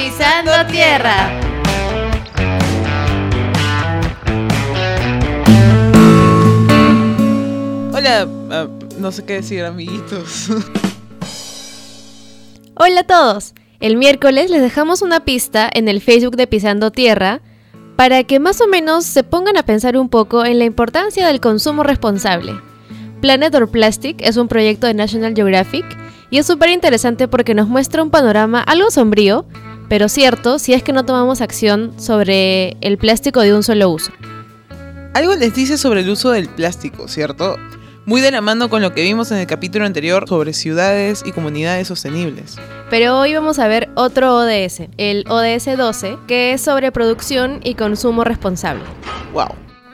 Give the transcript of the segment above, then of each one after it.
Pisando Tierra. Hola, ah, no sé qué decir, amiguitos. Hola a todos. El miércoles les dejamos una pista en el Facebook de Pisando Tierra para que más o menos se pongan a pensar un poco en la importancia del consumo responsable. Planet or Plastic es un proyecto de National Geographic y es súper interesante porque nos muestra un panorama algo sombrío, pero cierto si es que no tomamos acción sobre el plástico de un solo uso. Algo les dice sobre el uso del plástico, ¿cierto? Muy de la mano con lo que vimos en el capítulo anterior sobre ciudades y comunidades sostenibles. Pero hoy vamos a ver otro ODS, el ODS 12, que es sobre producción y consumo responsable. ¡Wow!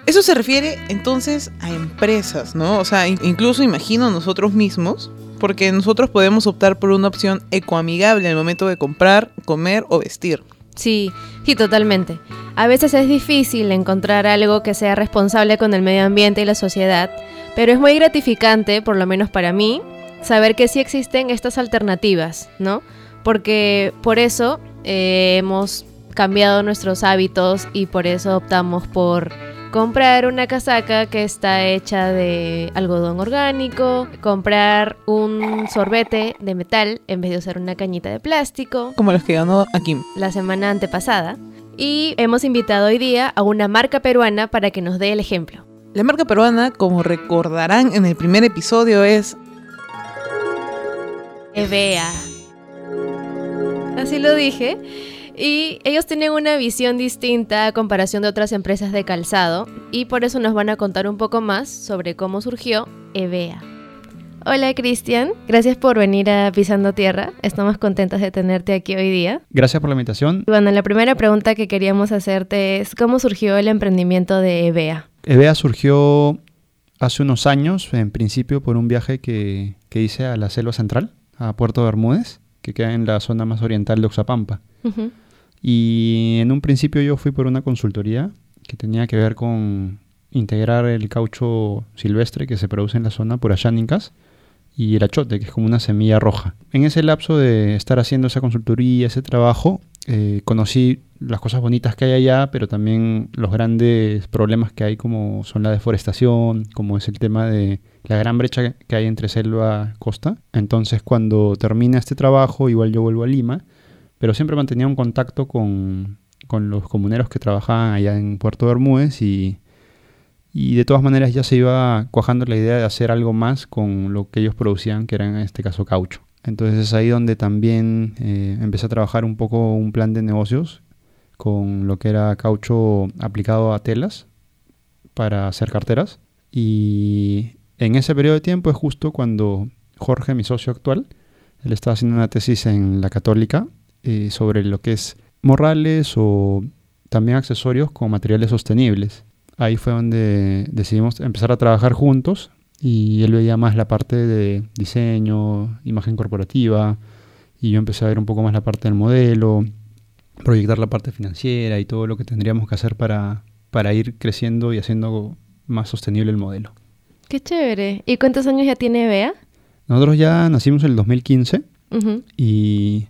Eso se refiere entonces a empresas, ¿no? O sea, incluso imagino nosotros mismos, porque nosotros podemos optar por una opción ecoamigable al momento de comprar, comer o vestir. Sí, sí, totalmente. A veces es difícil encontrar algo que sea responsable con el medio ambiente y la sociedad, pero es muy gratificante, por lo menos para mí, saber que sí existen estas alternativas, ¿no? Porque por eso eh, hemos cambiado nuestros hábitos y por eso optamos por comprar una casaca que está hecha de algodón orgánico, comprar un sorbete de metal en vez de usar una cañita de plástico. Como los que ganó aquí. La semana antepasada. Y hemos invitado hoy día a una marca peruana para que nos dé el ejemplo. La marca peruana, como recordarán en el primer episodio, es... Evea. Así lo dije. Y ellos tienen una visión distinta a comparación de otras empresas de calzado y por eso nos van a contar un poco más sobre cómo surgió EVEA. Hola Cristian, gracias por venir a Pisando Tierra. Estamos contentos de tenerte aquí hoy día. Gracias por la invitación. Bueno, la primera pregunta que queríamos hacerte es ¿cómo surgió el emprendimiento de EVEA? EVEA surgió hace unos años, en principio por un viaje que, que hice a la selva central, a Puerto Bermúdez, que queda en la zona más oriental de Oxapampa. Y en un principio yo fui por una consultoría que tenía que ver con integrar el caucho silvestre que se produce en la zona por Ashánicas y el achote, que es como una semilla roja. En ese lapso de estar haciendo esa consultoría, ese trabajo, eh, conocí las cosas bonitas que hay allá, pero también los grandes problemas que hay como son la deforestación, como es el tema de la gran brecha que hay entre selva y costa. Entonces cuando termina este trabajo, igual yo vuelvo a Lima pero siempre mantenía un contacto con, los comuneros que trabajaban allá en Puerto Bermúdez y, y de todas maneras ya se iba cuajando la idea de hacer algo más con lo que ellos producían, que era en este caso caucho. Entonces es ahí donde también eh, empecé a trabajar un poco un plan de negocios con lo que era caucho aplicado a telas para hacer carteras. Y en ese periodo de tiempo es justo cuando Jorge, mi socio actual, él estaba haciendo una tesis en la católica eh, sobre lo que es morrales o también accesorios con materiales sostenibles. Ahí fue donde decidimos empezar a trabajar juntos y él veía más la parte de diseño, imagen corporativa y yo empecé a ver un poco más la parte del modelo, proyectar la parte financiera y todo lo que tendríamos que hacer para, para ir creciendo y haciendo más sostenible el modelo. Qué chévere. ¿Y cuántos años ya tiene Bea? Nosotros ya nacimos en el 2015 y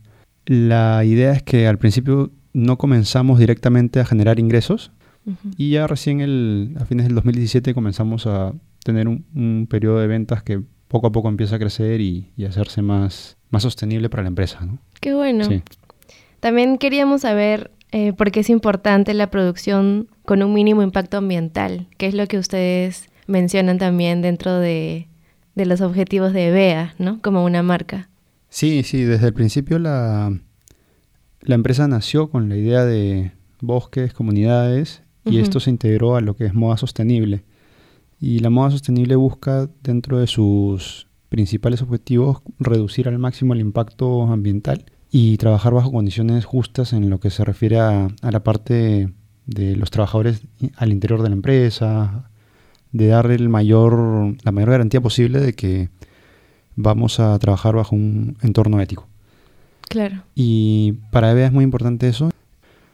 la idea es que al principio no comenzamos directamente a generar ingresos y ya recién el, a fines del 2017 comenzamos a tener un, periodo de ventas que poco a poco empieza a crecer y, hacerse más, más sostenible para la empresa. ¿no? Qué bueno. También queríamos saber eh, por qué es importante la producción con un mínimo impacto ambiental, que es lo que ustedes mencionan también dentro de, de los objetivos de BEA, ¿no? Como una marca. Sí, sí, desde el principio la, la empresa nació con la idea de bosques, comunidades, y esto se integró a lo que es moda sostenible. Y la moda sostenible busca, dentro de sus principales objetivos, reducir al máximo el impacto ambiental y trabajar bajo condiciones justas en lo que se refiere a, a la parte de los trabajadores al interior de la empresa, de dar el mayor, la mayor garantía posible de que vamos a trabajar bajo un entorno ético. Claro. Y para EVEA es muy importante eso.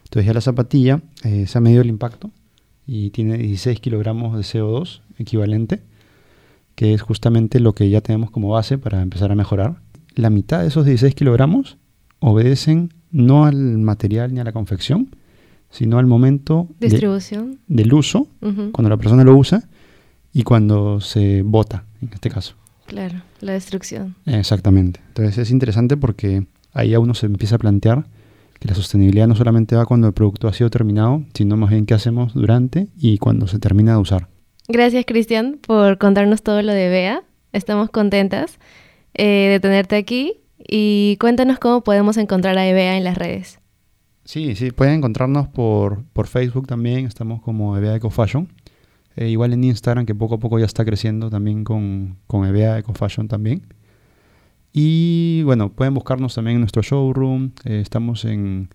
Entonces ya la zapatilla eh, se ha medido el impacto y tiene 16 kilogramos de CO2 equivalente, que es justamente lo que ya tenemos como base para empezar a mejorar. La mitad de esos 16 kilogramos obedecen no al material ni a la confección, sino al momento de- Distribución. del uso, cuando la persona lo usa y cuando se bota, en este caso. Claro, la destrucción. Exactamente. Entonces es interesante porque ahí a uno se empieza a plantear que la sostenibilidad no solamente va cuando el producto ha sido terminado, sino más bien qué hacemos durante y cuando se termina de usar. Gracias, Cristian, por contarnos todo lo de Bea. Estamos contentas eh, de tenerte aquí y cuéntanos cómo podemos encontrar a Bea en las redes. Sí, sí, pueden encontrarnos por, por Facebook también, estamos como EVEA Eco Fashion. Eh, igual en Instagram, que poco a poco ya está creciendo también con, con EVEA Eco Fashion también. Y bueno, pueden buscarnos también en nuestro showroom. eh, estamos en,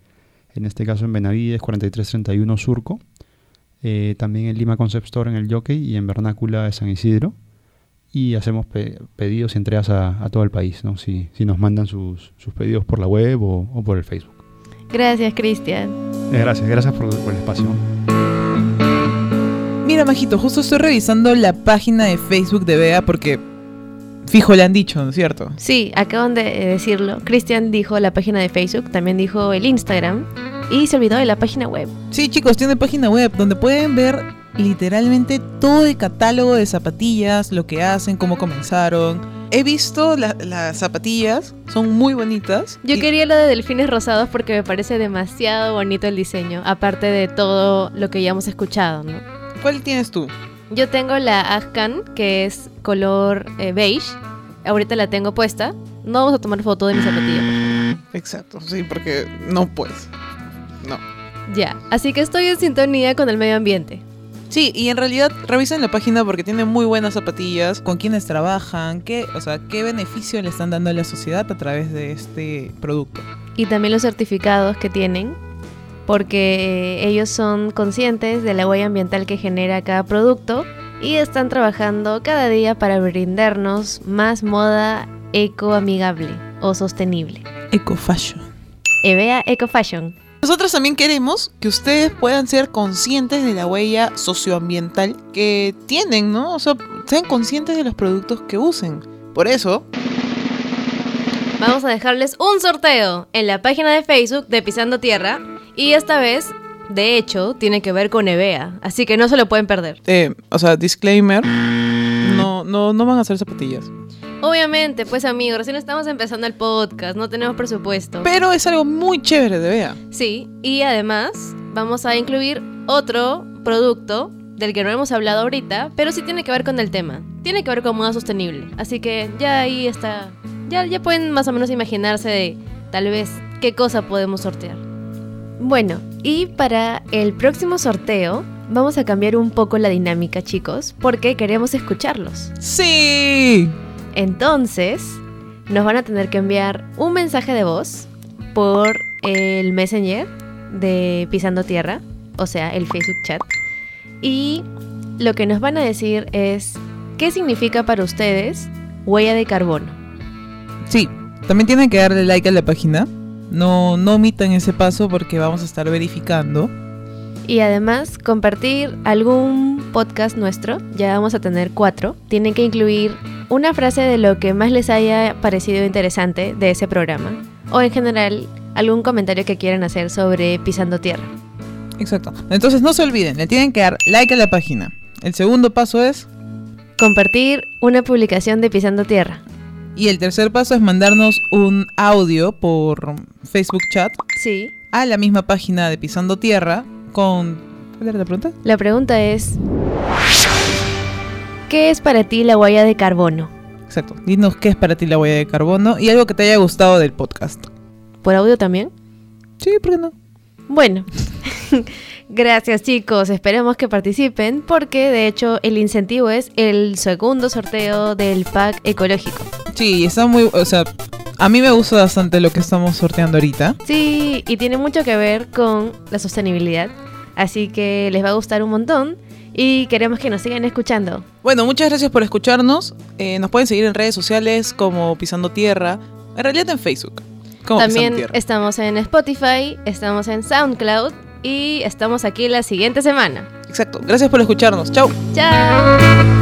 en este caso en Benavides 4331 Surco. eh, también en Lima Concept Store en el Jockey y en Vernácula de San Isidro. Y hacemos pe- pedidos y entregas a, a todo el país, ¿no? Si, si nos mandan sus, sus pedidos por la web o, o por el Facebook. Gracias, Cristian. Eh, gracias, gracias por, por el espacio. Mira, Majito, justo estoy revisando la página de Facebook de Bea porque fijo le han dicho, ¿no es cierto? Sí, acaban de eh, decirlo. Cristian dijo la página de Facebook, también dijo el Instagram y se olvidó de la página web. Sí, chicos, tiene página web donde pueden ver literalmente todo el catálogo de zapatillas, lo que hacen, cómo comenzaron. He visto la- las zapatillas, son muy bonitas. Yo Y- quería lo de delfines rosados porque me parece demasiado bonito el diseño, aparte de todo lo que ya hemos escuchado, ¿no? ¿Cuál tienes tú? Yo tengo la Afghan, que es color eh, beige. Ahorita la tengo puesta. No vamos a tomar foto de mi zapatilla. Exacto, sí, porque no puedes. No. Ya, así que estoy en sintonía con el medio ambiente. Sí, y en realidad revisen la página porque tiene muy buenas zapatillas, con quienes trabajan, qué, o sea, qué beneficio le están dando a la sociedad a través de este producto. Y también los certificados que tienen, porque eh, ellos son conscientes de la huella ambiental que genera cada producto y están trabajando cada día para brindarnos más moda ecoamigable o sostenible. Eco Fashion. Evea Eco Fashion. Nosotros también queremos que ustedes puedan ser conscientes de la huella socioambiental que tienen, ¿no? O sea, sean conscientes de los productos que usen. Por eso, Vamos a dejarles un sorteo en la página de Facebook de Pisando Tierra y esta vez, de hecho, tiene que ver con Evea, así que no se lo pueden perder. eh, o sea, disclaimer, no, no, no van a hacer zapatillas. Obviamente, pues amigos, recién estamos empezando el podcast, no tenemos presupuesto. Pero es algo muy chévere de Bea. Sí, y además vamos a incluir otro producto del que no hemos hablado ahorita, pero sí tiene que ver con el tema. Tiene que ver con moda sostenible. Así que ya ahí está. Ya, ya pueden más o menos imaginarse de tal vez qué cosa podemos sortear. Bueno, y para el próximo sorteo vamos a cambiar un poco la dinámica, chicos, porque queremos escucharlos. Sí. Entonces, nos van a tener que enviar un mensaje de voz por el Messenger de Pisando Tierra, o sea, el Facebook chat. Y lo que nos van a decir es qué significa para ustedes huella de carbono. Sí, también tienen que darle like a la página. No, no omitan ese paso porque vamos a estar verificando. Y además compartir algún podcast nuestro, ya vamos a tener cuatro. Tienen que incluir una frase de lo que más les haya parecido interesante de ese programa. O en general, algún comentario que quieran hacer sobre Pisando Tierra. Exacto. Entonces no se olviden, le tienen que dar like a la página. El segundo paso es, Compartir una publicación de Pisando Tierra. Y el tercer paso es mandarnos un audio por Facebook chat Sí. a la misma página de Pisando Tierra con... ¿Cuál era la pregunta? La pregunta es, ¿qué es para ti la huella de carbono? Exacto. Dinos qué es para ti la huella de carbono y algo que te haya gustado del podcast. ¿Por audio también? Sí, ¿por qué no? Bueno, gracias chicos, esperemos que participen porque de hecho el incentivo es el segundo sorteo del pack ecológico. Sí, está muy... O sea, a mí me gusta bastante lo que estamos sorteando ahorita. Sí, y tiene mucho que ver con la sostenibilidad, así que les va a gustar un montón y queremos que nos sigan escuchando. Bueno, muchas gracias por escucharnos. Eh, nos pueden seguir en redes sociales como Pisando Tierra. En realidad en Facebook. Como También Pisando Tierra. estamos en Spotify, estamos en SoundCloud y estamos aquí la siguiente semana. Exacto. Gracias por escucharnos. Chau. ¡Chao!